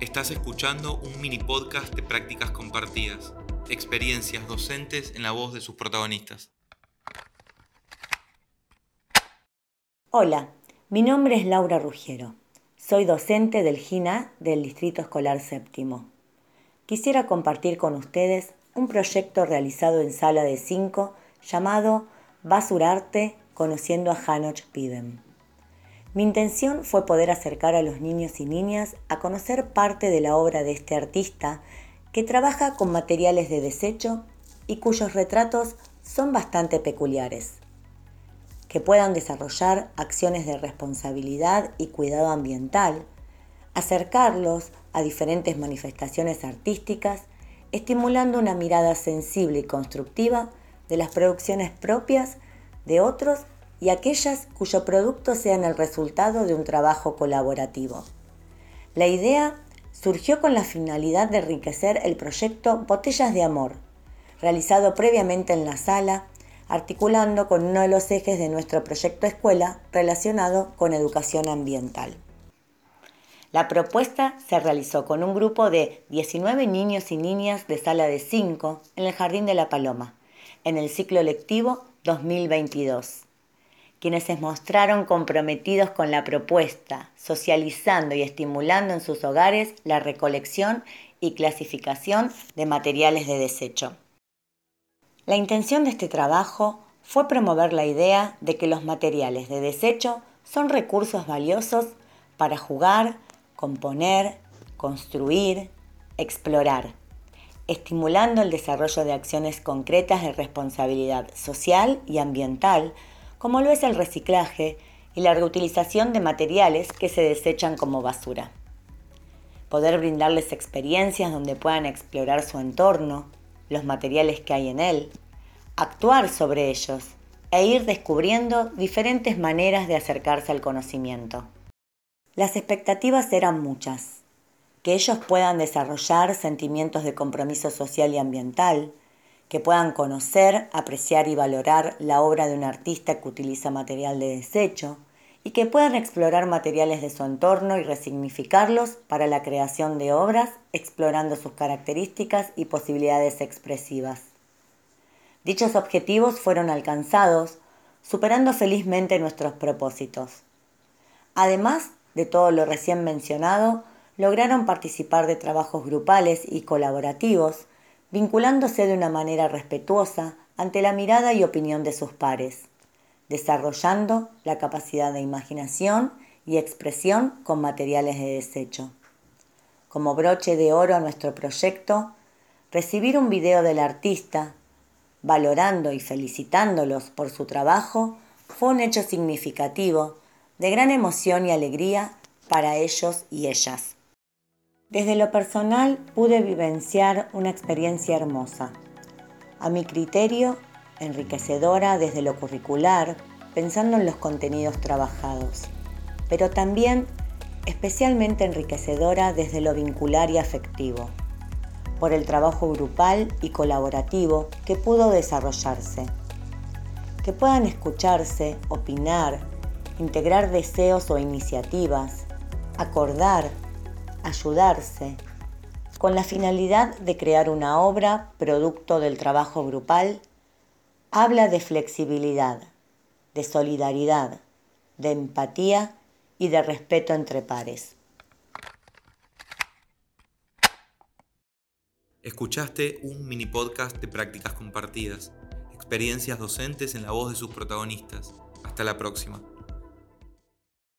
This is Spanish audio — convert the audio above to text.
Estás escuchando un mini podcast de prácticas compartidas, experiencias docentes en la voz de sus protagonistas. Hola, mi nombre es Laura Ruggiero. Soy docente del GINA del Distrito Escolar Séptimo. Quisiera compartir con ustedes un proyecto realizado en sala de 5 llamado Basurarte conociendo a Hanoch Pidem. Mi intención fue poder acercar a los niños y niñas a conocer parte de la obra de este artista que trabaja con materiales de desecho y cuyos retratos son bastante peculiares. Que puedan desarrollar acciones de responsabilidad y cuidado ambiental, acercarlos a diferentes manifestaciones artísticas, estimulando una mirada sensible y constructiva de las producciones propias de otros y aquellas cuyo producto sean el resultado de un trabajo colaborativo. La idea surgió con la finalidad de enriquecer el proyecto Botellas de Amor, realizado previamente en la sala, articulando con uno de los ejes de nuestro proyecto escuela relacionado con educación ambiental. La propuesta se realizó con un grupo de 19 niños y niñas de sala de 5 en el Jardín de la Paloma, en el ciclo lectivo 2022 quienes se mostraron comprometidos con la propuesta, socializando y estimulando en sus hogares la recolección y clasificación de materiales de desecho. La intención de este trabajo fue promover la idea de que los materiales de desecho son recursos valiosos para jugar, componer, construir, explorar, estimulando el desarrollo de acciones concretas de responsabilidad social y ambiental como lo es el reciclaje y la reutilización de materiales que se desechan como basura. Poder brindarles experiencias donde puedan explorar su entorno, los materiales que hay en él, actuar sobre ellos e ir descubriendo diferentes maneras de acercarse al conocimiento. Las expectativas eran muchas, que ellos puedan desarrollar sentimientos de compromiso social y ambiental, que puedan conocer, apreciar y valorar la obra de un artista que utiliza material de desecho y que puedan explorar materiales de su entorno y resignificarlos para la creación de obras, explorando sus características y posibilidades expresivas. Dichos objetivos fueron alcanzados, superando felizmente nuestros propósitos. Además de todo lo recién mencionado, lograron participar de trabajos grupales y colaborativos, vinculándose de una manera respetuosa ante la mirada y opinión de sus pares, desarrollando la capacidad de imaginación y expresión con materiales de desecho. Como broche de oro a nuestro proyecto, recibir un video del artista, valorando y felicitándolos por su trabajo, fue un hecho significativo, de gran emoción y alegría para ellos y ellas. Desde lo personal pude vivenciar una experiencia hermosa, a mi criterio enriquecedora desde lo curricular, pensando en los contenidos trabajados, pero también especialmente enriquecedora desde lo vincular y afectivo, por el trabajo grupal y colaborativo que pudo desarrollarse. Que puedan escucharse, opinar, integrar deseos o iniciativas, acordar ayudarse, con la finalidad de crear una obra producto del trabajo grupal, habla de flexibilidad, de solidaridad, de empatía y de respeto entre pares. Escuchaste un mini podcast de prácticas compartidas, experiencias docentes en la voz de sus protagonistas. Hasta la próxima.